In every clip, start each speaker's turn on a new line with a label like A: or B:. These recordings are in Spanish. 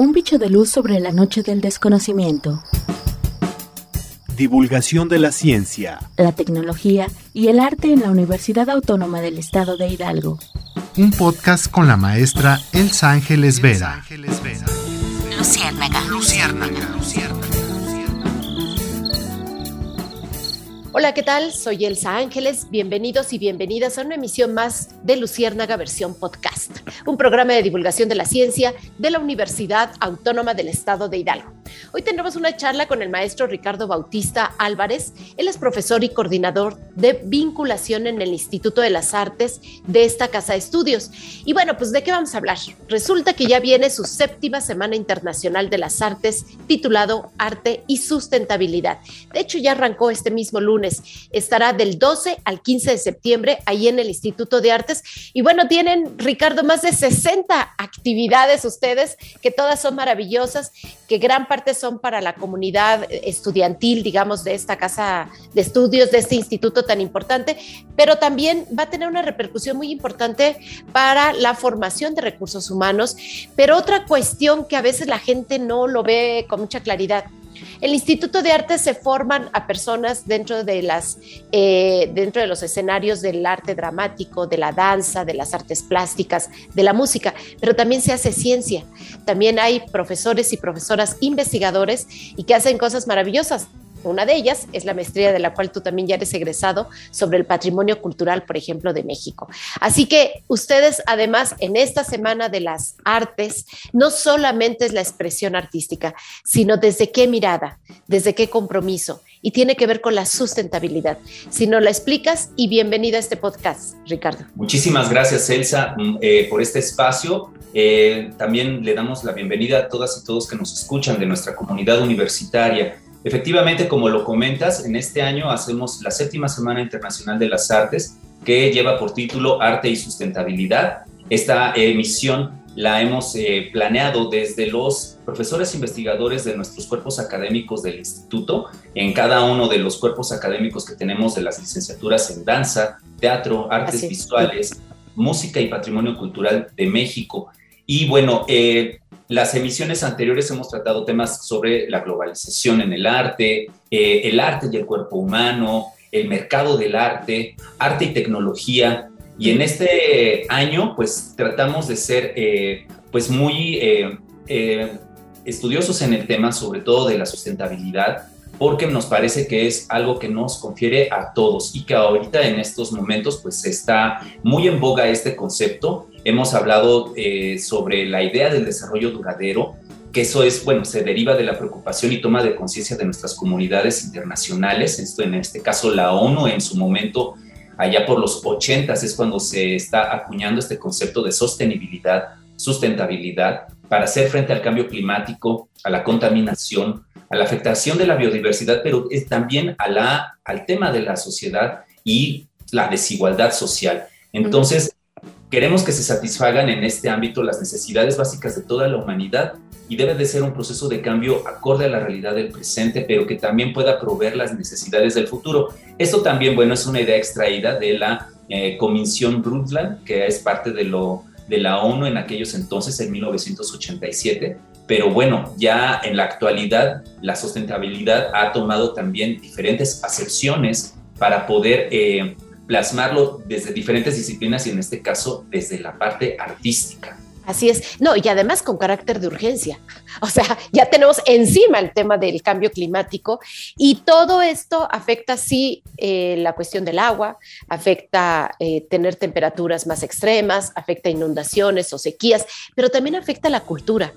A: Un bicho de luz sobre la noche del desconocimiento.
B: Divulgación de la ciencia,
A: la tecnología y el arte en la Universidad Autónoma del Estado de Hidalgo.
C: Un podcast con la maestra Elsa Ángeles Vera.
A: Luciérnaga.
C: Luciérnaga.
D: Hola, ¿qué tal? Soy Elsa Ángeles. Bienvenidos y bienvenidas a una emisión más de Luciérnaga versión podcast, un programa de divulgación de la ciencia de la Universidad Autónoma del Estado de Hidalgo. Hoy tendremos una charla con el maestro Ricardo Bautista Álvarez. Él es profesor y coordinador de vinculación en el Instituto de las Artes de esta casa de estudios. Y bueno, pues ¿de qué vamos a hablar? Resulta que ya viene su séptima Semana Internacional de las Artes titulado Arte y Sustentabilidad. De hecho, ya arrancó este mismo lunes Estará del 12 al 15 de septiembre ahí en el Instituto de Artes. Y bueno, tienen, Ricardo, más de 60 actividades ustedes, que todas son maravillosas, que gran parte son para la comunidad estudiantil, digamos, de esta casa de estudios, de este instituto tan importante, pero también va a tener una repercusión muy importante para la formación de recursos humanos. Pero otra cuestión que a veces la gente no lo ve con mucha claridad el Instituto de Arte se forman a personas dentro de las eh, dentro de los escenarios del arte dramático, de la danza, de las artes plásticas, de la música, pero también se hace ciencia. También hay profesores y profesoras investigadores y que hacen cosas maravillosas. Una de ellas es la maestría de la cual tú también ya eres egresado sobre el patrimonio cultural, por ejemplo, de México. Así que ustedes, además, en esta Semana de las Artes, no solamente es la expresión artística, sino desde qué mirada, desde qué compromiso, y tiene que ver con la sustentabilidad. Si no la explicas, y bienvenida a este podcast, Ricardo.
E: Muchísimas gracias, Elsa, mm, eh, por este espacio. Eh, también le damos la bienvenida a todas y todos que nos escuchan de nuestra comunidad universitaria. Efectivamente, como lo comentas, en este año hacemos la séptima Semana Internacional de las Artes, que lleva por título Arte y Sustentabilidad. Esta emisión la hemos eh, planeado desde los profesores investigadores de nuestros cuerpos académicos del instituto, en cada uno de los cuerpos académicos que tenemos de las licenciaturas en danza, teatro, artes visuales, música y patrimonio cultural de México. Y bueno, eh, las emisiones anteriores hemos tratado temas sobre la globalización en el arte, eh, el arte y el cuerpo humano, el mercado del arte, arte y tecnología. Y en este año, pues tratamos de ser eh, pues muy eh, estudiosos en el tema, sobre todo de la sustentabilidad, porque nos parece que es algo que nos confiere a todos y que ahorita en estos momentos pues está muy en boga este concepto. Hemos hablado eh, sobre la idea del desarrollo duradero, que eso es, bueno, se deriva de la preocupación y toma de conciencia de nuestras comunidades internacionales, esto en este caso la ONU en su momento, allá por los 80 es cuando se está acuñando este concepto de sostenibilidad, sustentabilidad, para hacer frente al cambio climático, a la contaminación, a la afectación de la biodiversidad, pero es también a al tema de la sociedad y la desigualdad social. Entonces, queremos que se satisfagan en este ámbito las necesidades básicas de toda la humanidad y debe de ser un proceso de cambio acorde a la realidad del presente, pero que también pueda proveer las necesidades del futuro. Esto también, bueno, es una idea extraída de la eh, Comisión Brundtland, que es parte de, lo, de la ONU en aquellos entonces, en 1987, pero bueno, ya en la actualidad la sustentabilidad ha tomado también diferentes acepciones para poder eh, plasmarlo desde diferentes disciplinas y en este caso desde la parte artística.
D: Así es, no, y además con carácter de urgencia. O sea, ya tenemos encima el tema del cambio climático y todo esto afecta, sí, eh, la cuestión del agua, afecta eh, tener temperaturas más extremas, afecta inundaciones o sequías, pero también afecta la cultura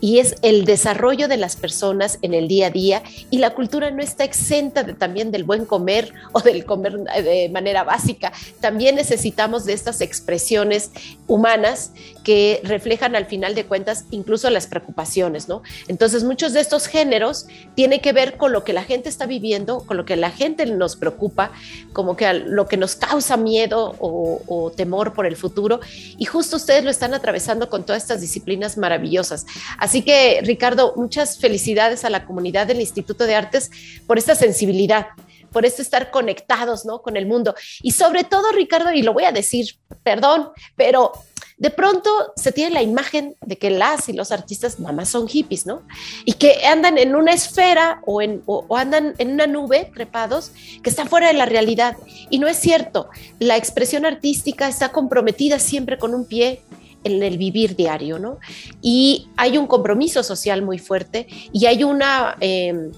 D: y es el desarrollo de las personas en el día a día y la cultura no está exenta de, también del buen comer o del comer de manera básica. También necesitamos de estas expresiones humanas que reflejan al final de cuentas incluso las preocupaciones, ¿no? Entonces muchos de estos géneros tienen que ver con lo que la gente está viviendo, con lo que la gente nos preocupa, como que lo que nos causa miedo o, temor por el futuro y justo ustedes lo están atravesando con todas estas disciplinas maravillosas. Así que, Ricardo, muchas felicidades a la comunidad del Instituto de Artes por esta sensibilidad, por esto estar conectados ¿no? con el mundo. Y sobre todo, Ricardo, y lo voy a decir, perdón, pero de pronto se tiene la imagen de que las y los artistas mamás son hippies, ¿no? Y que andan en una esfera o, en, o, andan en una nube trepados que está fuera de la realidad. Y no es cierto, la expresión artística está comprometida siempre con un pie en el vivir diario, ¿no? Y hay un compromiso social muy fuerte y hay una... Eh,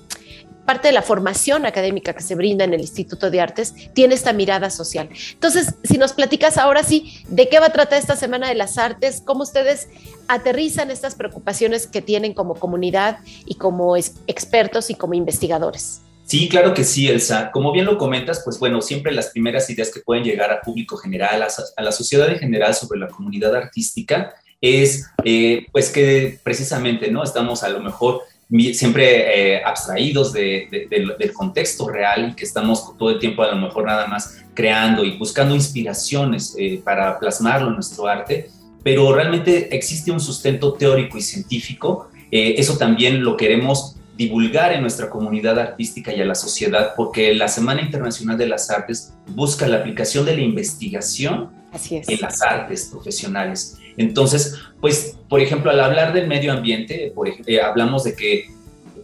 D: parte de la formación académica que se brinda en el Instituto de Artes tiene esta mirada social. Entonces, si nos platicas ahora sí, ¿de qué va a tratar esta Semana de las Artes? ¿Cómo ustedes aterrizan estas preocupaciones que tienen como comunidad y como expertos y como investigadores?
E: Sí, claro que sí, Elsa. Como bien lo comentas, pues bueno, siempre las primeras ideas que pueden llegar al público general, a, la sociedad en general sobre la comunidad artística, es eh, pues que precisamente, ¿no? Estamos a lo mejor siempre eh, abstraídos del contexto real y que estamos todo el tiempo a lo mejor nada más creando y buscando inspiraciones eh, para plasmarlo en nuestro arte, pero realmente existe un sustento teórico y científico. Eh, eso también lo queremos divulgar en nuestra comunidad artística y a la sociedad, porque la Semana Internacional de las Artes busca la aplicación de la investigación en las artes profesionales. Entonces, pues, por ejemplo, al hablar del medio ambiente, eh, hablamos de que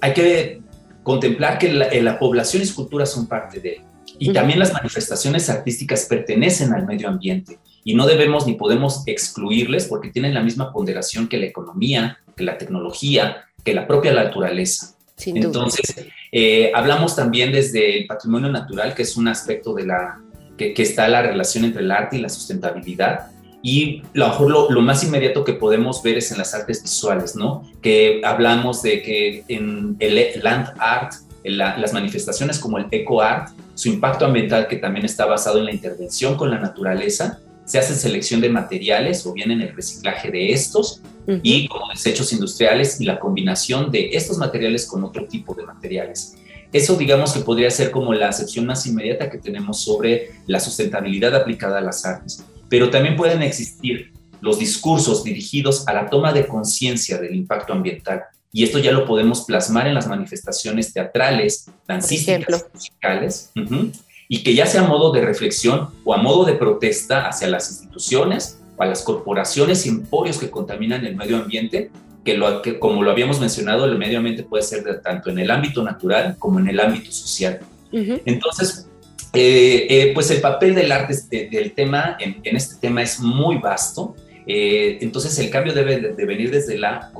E: hay que contemplar que la, eh, población y escultura son parte de él. Y también las manifestaciones artísticas pertenecen al medio ambiente y no debemos ni podemos excluirles porque tienen la misma ponderación que la economía, que la tecnología, que la propia naturaleza. Entonces, eh, hablamos también desde el patrimonio natural, que es un aspecto de la que, que, está la relación entre el arte y la sustentabilidad, y lo, lo, más inmediato que podemos ver es en las artes visuales, ¿no? Que hablamos de que en el land art, en las manifestaciones como el eco art, su impacto ambiental que también está basado en la intervención con la naturaleza, se hace selección de materiales o bien en el reciclaje de estos y como desechos industriales y la combinación de estos materiales con otro tipo de materiales. Eso digamos que podría ser como la acepción más inmediata que tenemos sobre la sustentabilidad aplicada a las artes pero también pueden existir los discursos dirigidos a la toma de conciencia del impacto ambiental. Y esto ya lo podemos plasmar en las manifestaciones teatrales, dancísticas, musicales, y que ya sea a modo de reflexión o a modo de protesta hacia las instituciones o a las corporaciones y emporios que contaminan el medio ambiente, que, lo, que como lo habíamos mencionado, el medio ambiente puede ser tanto en el ámbito natural como en el ámbito social. Entonces, eh, eh, pues el papel del arte del tema en, este tema es muy vasto. Eh, entonces el cambio debe de, venir desde la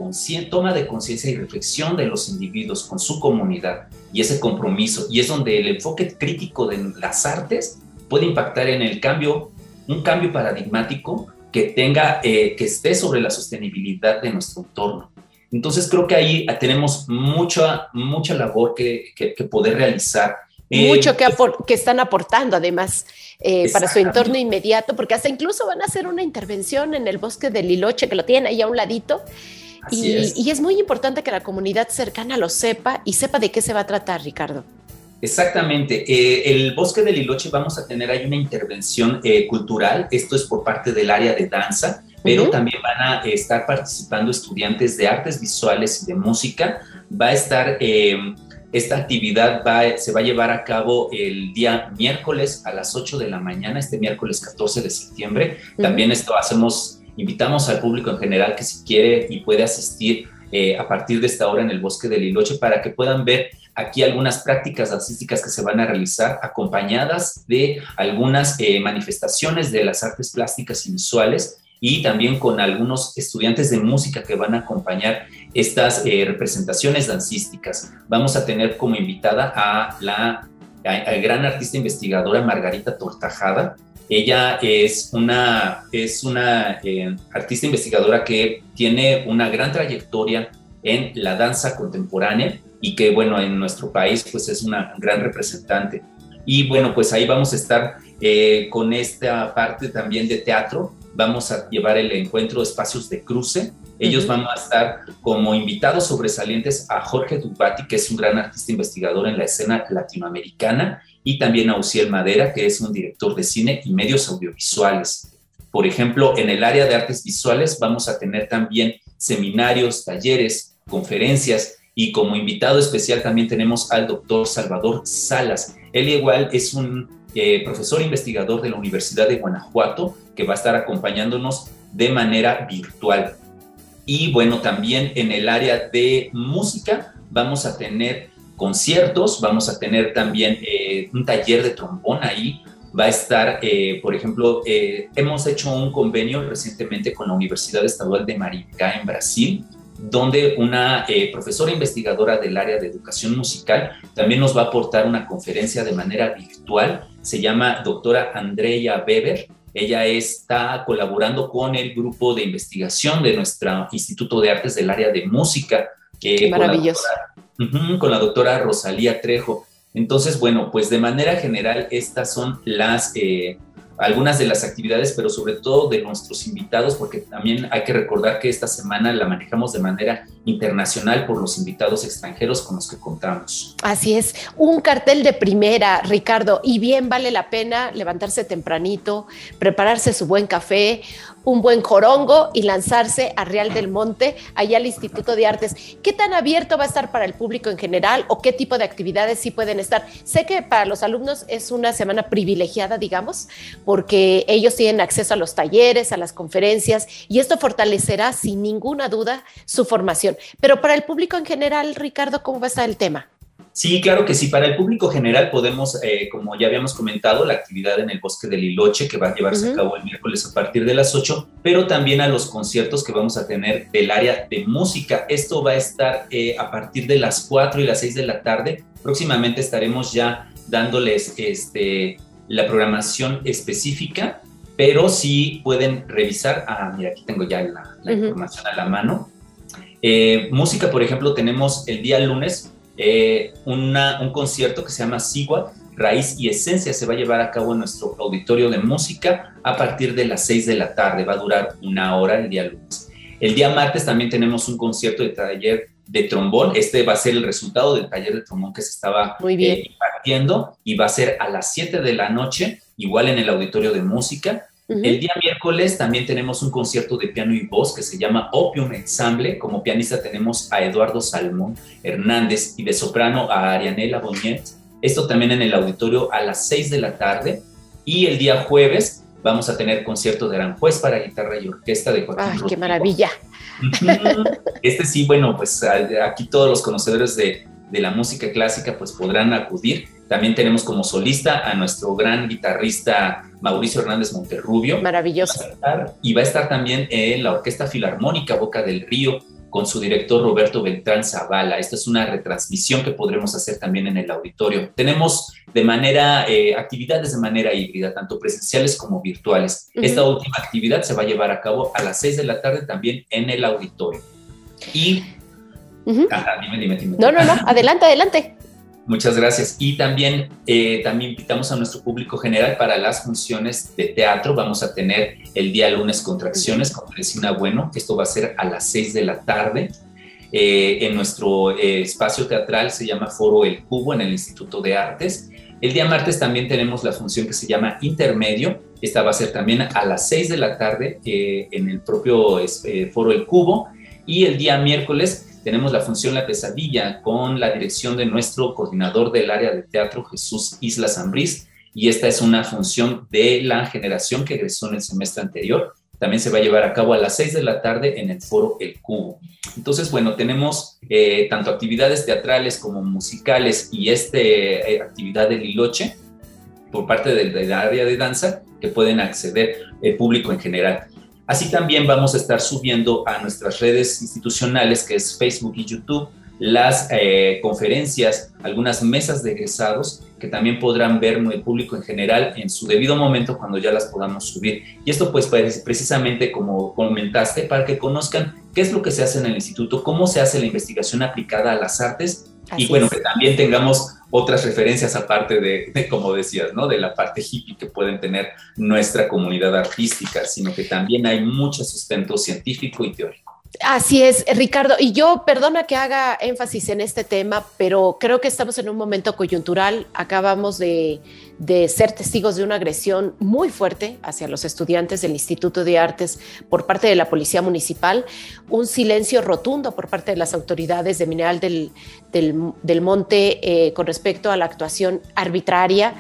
E: toma de conciencia y reflexión de los individuos con su comunidad y ese compromiso. Y es donde el enfoque crítico de las artes puede impactar en el cambio, un cambio paradigmático que tenga, que esté sobre la sostenibilidad de nuestro entorno. Entonces creo que ahí tenemos mucha, mucha labor que, que, que poder realizar
D: mucho eh, que, que, están aportando además eh, para su entorno inmediato, porque hasta incluso van a hacer una intervención en el bosque de Liloche, que lo tienen ahí a un ladito. Y es. y es. muy importante que la comunidad cercana lo sepa y sepa de qué se va a tratar, Ricardo.
E: Exactamente. Eh, el bosque de Liloche vamos a tener ahí una intervención cultural. Esto es por parte del área de danza, pero también van a estar participando estudiantes de artes visuales y de música. Va a estar esta actividad se va a llevar a cabo el día miércoles a las 8 de la mañana, este miércoles 14 de septiembre. También esto hacemos, invitamos al público en general que si quiere y puede asistir eh, a partir de esta hora en el Bosque del Liloche para que puedan ver aquí algunas prácticas artísticas que se van a realizar acompañadas de algunas eh, manifestaciones de las artes plásticas y visuales y también con algunos estudiantes de música que van a acompañar estas eh, representaciones dancísticas. Vamos a tener como invitada a la gran artista investigadora Margarita Tortajada. Ella es una, es una eh, artista investigadora que tiene una gran trayectoria en la danza contemporánea y que, bueno, en nuestro país pues es una gran representante. Y bueno, pues ahí vamos a estar eh, con esta parte también de teatro vamos a llevar el encuentro de espacios de cruce. Ellos van a estar como invitados sobresalientes a Jorge Dupati, que es un gran artista investigador en la escena latinoamericana, y también a Uciel Madera, que es un director de cine y medios audiovisuales. Por ejemplo, en el área de artes visuales vamos a tener también seminarios, talleres, conferencias y como invitado especial también tenemos al doctor Salvador Salas. Él igual es un eh, profesor investigador de la Universidad de Guanajuato, que va a estar acompañándonos de manera virtual. Y bueno, también en el área de música vamos a tener conciertos, vamos a tener también eh, un taller de trombón ahí, va a estar, eh, por ejemplo, eh, hemos hecho un convenio recientemente con la Universidad Estadual de Maringá en Brasil, donde una profesora investigadora del área de educación musical también nos va a aportar una conferencia de manera virtual, se llama doctora Andrea Weber, ella está colaborando con el grupo de investigación de nuestro Instituto de Artes del área de música.
D: Qué maravilloso.
E: Con la, con la doctora Rosalía Trejo. Entonces, bueno, pues de manera general estas son las eh, algunas de las actividades, pero sobre todo de nuestros invitados, porque también hay que recordar que esta semana la manejamos de manera internacional por los invitados extranjeros con los que contamos.
D: Así es, un cartel de primera, Ricardo, y bien vale la pena levantarse tempranito, prepararse su buen café, un buen jorongo y lanzarse a Real del Monte, allá al Instituto de Artes. ¿Qué tan abierto va a estar para el público en general o qué tipo de actividades sí pueden estar? Sé que para los alumnos es una semana privilegiada, digamos, porque ellos tienen acceso a los talleres, a las conferencias y esto fortalecerá sin ninguna duda su formación. Pero para el público en general, Ricardo, ¿cómo va a estar el tema?
E: Sí, claro que sí. Para el público general podemos, eh, como ya habíamos comentado, la actividad en el Bosque del Liloche que va a llevarse a cabo el miércoles a partir de las 8, pero también a los conciertos que vamos a tener del área de música. Esto va a estar eh, a partir de las 4 y las 6 de la tarde. Próximamente estaremos ya dándoles este, la programación específica, pero sí pueden revisar. Ah, mira, aquí tengo ya la, información a la mano. Eh, música, por ejemplo, tenemos el día lunes eh, un concierto que se llama Sigua, Raíz y Esencia. Se va a llevar a cabo en nuestro auditorio de música a partir de las 6 de la tarde. Va a durar una hora el día lunes. El día martes también tenemos un concierto de taller de trombón. Este va a ser el resultado del taller de trombón que se estaba
D: eh,
E: impartiendo y va a ser a las 7 de la noche, igual en el auditorio de música. El día miércoles también tenemos un concierto de piano y voz que se llama Opium Ensemble. Como pianista tenemos a Eduardo Salmón Hernández y de soprano a Arianela Bonet. Esto también en el auditorio a las 6 de la tarde. Y el día jueves vamos a tener concierto de Aranjuez para guitarra y orquesta de Joaquín
D: ¡Ay, qué maravilla!
E: Este sí, bueno, pues aquí todos los conocedores de, de la música clásica pues podrán acudir. También tenemos como solista a nuestro gran guitarrista Mauricio Hernández Monterrubio.
D: Maravilloso.
E: y va a estar también en la Orquesta Filarmónica Boca del Río con su director Roberto Beltrán Zavala. Esta es una retransmisión que podremos hacer también en el auditorio. Tenemos de manera, eh, actividades de manera híbrida, tanto presenciales como virtuales. Esta última actividad se va a llevar a cabo a las 6 de la tarde también en el auditorio. Y...
D: dime, dime, dime. No, no, no, adelante, adelante.
E: Muchas gracias. Y también, eh, también invitamos a nuestro público general para las funciones de teatro. Vamos a tener el día lunes contracciones con Resina Bueno. Esto va a ser a las 6 de la tarde. Eh, en nuestro eh, espacio teatral se llama Foro El Cubo en el Instituto de Artes. El día martes también tenemos la función que se llama Intermedio. Esta va a ser también a las 6 de la tarde en el propio Foro El Cubo. Y el día miércoles tenemos la función La Pesadilla con la dirección de nuestro coordinador del área de teatro, Jesús Isla Zambriz, y esta es una función de la generación que egresó en el semestre anterior. También se va a llevar a cabo a las 6 de la tarde en el foro El Cubo. Entonces, bueno, tenemos eh, tanto actividades teatrales como musicales y esta eh, actividad de Liloche por parte del, del área de danza que pueden acceder el público en general. Así también vamos a estar subiendo a nuestras redes institucionales, que es Facebook y YouTube, las eh, conferencias, algunas mesas de egresados que también podrán ver el público en general en su debido momento cuando ya las podamos subir. Y esto pues precisamente como comentaste, para que conozcan qué es lo que se hace en el instituto, cómo se hace la investigación aplicada a las artes y bueno, que también tengamos otras referencias aparte de, como decías, ¿no? De la parte hippie que pueden tener nuestra comunidad artística, sino que también hay mucho sustento científico y teórico.
D: Así es, Ricardo. Y yo, perdona que haga énfasis en este tema, pero creo que estamos en un momento coyuntural. Acabamos de, ser testigos de una agresión muy fuerte hacia los estudiantes del Instituto de Artes por parte de la Policía Municipal, un silencio rotundo por parte de las autoridades de Mineral del, Monte eh, con respecto a la actuación arbitraria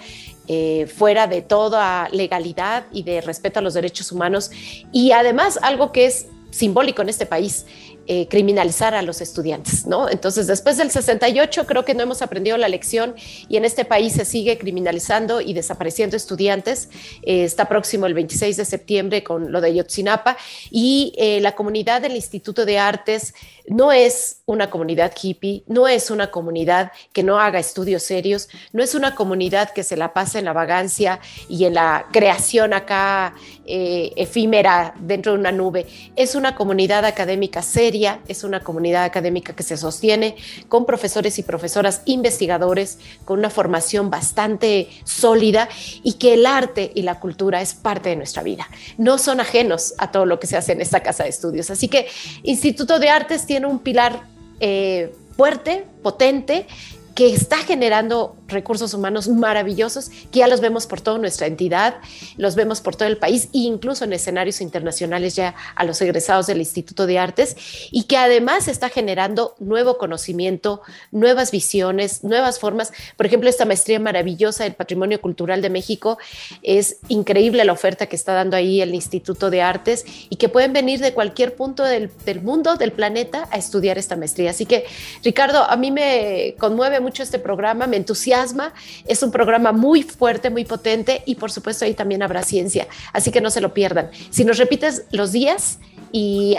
D: eh, fuera de toda legalidad y de respeto a los derechos humanos. Y además algo que es simbólico en este país, eh, criminalizar a los estudiantes, ¿no? Entonces, después del 68 creo que no hemos aprendido la lección y en este país se sigue criminalizando y desapareciendo estudiantes. Eh, está próximo el 26 de septiembre con lo de Yotzinapa y eh, la comunidad del Instituto de Artes no es una comunidad hippie, no es una comunidad que no haga estudios serios, no es una comunidad que se la pase en la vagancia y en la creación acá efímera dentro de una nube. Es una comunidad académica seria es una comunidad académica que se sostiene con profesores y profesoras investigadores, con una formación bastante sólida y que el arte y la cultura es parte de nuestra vida. No son ajenos a todo lo que se hace en esta casa de estudios. Así que Instituto de Artes tiene un pilar eh, fuerte, potente, que está generando recursos humanos maravillosos, que ya los vemos por toda nuestra entidad, los vemos por todo el país e incluso en escenarios internacionales ya a los egresados del Instituto de Artes, y que además está generando nuevo conocimiento, nuevas visiones, nuevas formas. Por ejemplo, esta maestría maravillosa del Patrimonio Cultural de México, es increíble la oferta que está dando ahí el Instituto de Artes y que pueden venir de cualquier punto del, del mundo, del planeta, a estudiar esta maestría. Así que, Ricardo, a mí me conmueve mucho este programa, me entusiasma, es un programa muy fuerte, muy potente y por supuesto ahí también habrá ciencia, así que no se lo pierdan. Si nos repites los días y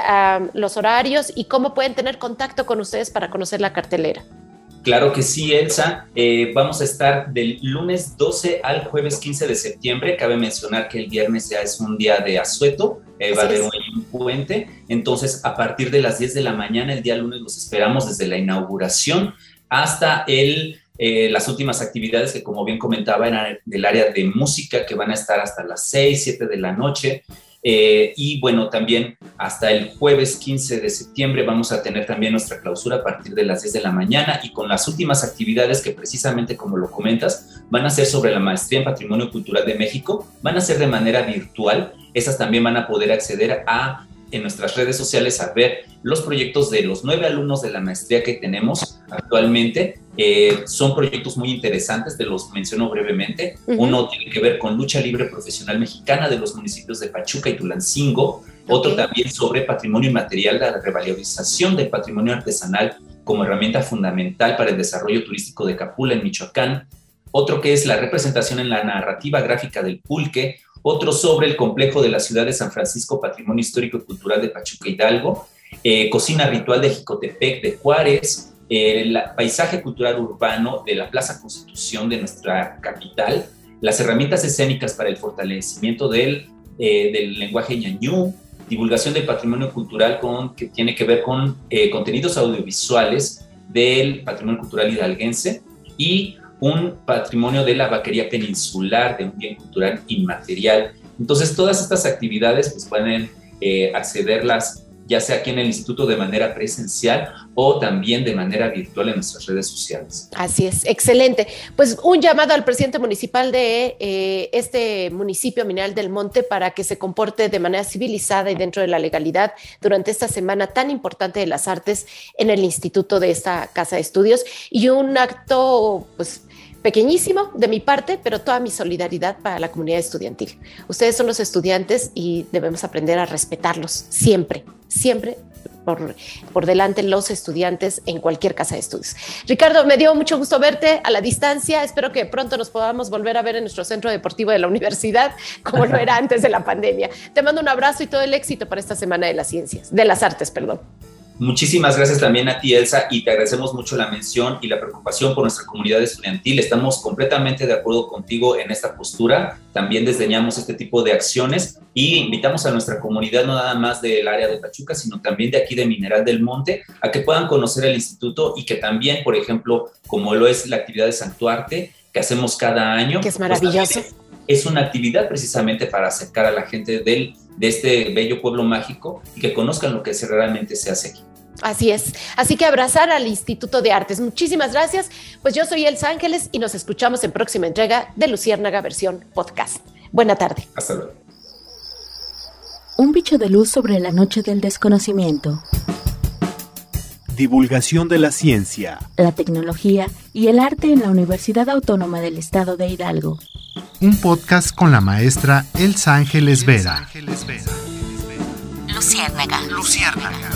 D: los horarios y cómo pueden tener contacto con ustedes para conocer la cartelera.
E: Claro que sí, Elsa. Eh, vamos a estar del lunes 12 al jueves 15 de septiembre. Cabe mencionar que el viernes ya es un día de asueto, eh, va a haber un puente. Entonces, a partir de las 10 de la mañana, el día lunes, los esperamos desde la inauguración hasta el, eh, las últimas actividades que, como bien comentaba, eran del área de música, que van a estar hasta las 6, 7 de la noche. Eh, y bueno, también hasta el jueves 15 de septiembre vamos a tener también nuestra clausura a partir de las 10 de la mañana y con las últimas actividades que precisamente como lo comentas van a ser sobre la maestría en Patrimonio Cultural de México, van a ser de manera virtual, esas también van a poder acceder a en nuestras redes sociales a ver los proyectos de los nueve alumnos de la maestría que tenemos actualmente. Eh, son proyectos muy interesantes, te los menciono brevemente. Uno tiene que ver con lucha libre profesional mexicana de los municipios de Pachuca y Tulancingo. Otro también sobre patrimonio inmaterial, la revalorización del patrimonio artesanal como herramienta fundamental para el desarrollo turístico de Capula en Michoacán. Otro que es la representación en la narrativa gráfica del pulque, otro sobre el complejo de la ciudad de San Francisco, Patrimonio Histórico y Cultural de Pachuca Hidalgo, eh, Cocina Ritual de Jicotepec de Juárez, el paisaje cultural urbano de la Plaza Constitución de nuestra capital, las herramientas escénicas para el fortalecimiento del, eh, del lenguaje ñañú, divulgación del patrimonio cultural con, que tiene que ver con eh, contenidos audiovisuales del patrimonio cultural hidalguense y un patrimonio de la vaquería peninsular, de un bien cultural inmaterial. Entonces, todas estas actividades pues, pueden eh, accederlas ya sea aquí en el instituto de manera presencial o también de manera virtual en nuestras redes sociales.
D: Así es, excelente. Pues un llamado al presidente municipal de eh, este municipio Mineral del Monte para que se comporte de manera civilizada y dentro de la legalidad durante esta semana tan importante de las artes en el instituto de esta casa de estudios y un acto, pues pequeñísimo de mi parte, pero toda mi solidaridad para la comunidad estudiantil. Ustedes son los estudiantes y debemos aprender a respetarlos siempre, siempre por, por, delante los estudiantes en cualquier casa de estudios. Ricardo, me dio mucho gusto verte a la distancia. Espero que pronto nos podamos volver a ver en nuestro centro deportivo de la universidad, como lo era antes de la pandemia. Te mando un abrazo y todo el éxito para esta Semana de las Ciencias, de las Artes, perdón.
E: Muchísimas gracias también a ti, Elsa, y te agradecemos mucho la mención y la preocupación por nuestra comunidad estudiantil. Estamos completamente de acuerdo contigo en esta postura. También desdeñamos este tipo de acciones y invitamos a nuestra comunidad, no nada más del área de Pachuca, sino también de aquí de Mineral del Monte, a que puedan conocer el instituto y que también, por ejemplo, como lo es la actividad de Santuarte, que hacemos cada año.
D: Que es pues, maravilloso.
E: Es una actividad precisamente para acercar a la gente del de este bello pueblo mágico y que conozcan lo que realmente se hace aquí.
D: Así es. Así que abrazar al Instituto de Artes. Muchísimas gracias. Pues yo soy Elsa Ángeles y nos escuchamos en próxima entrega de Luciérnaga versión podcast. Buena tarde.
E: Hasta luego.
A: Un bicho de luz sobre la noche del desconocimiento.
C: Divulgación de la ciencia,
A: la tecnología y el arte en la Universidad Autónoma del Estado de Hidalgo.
C: Un podcast con la maestra Elsa Ángeles Vera.
A: Luciérnaga.
C: Luciérnaga.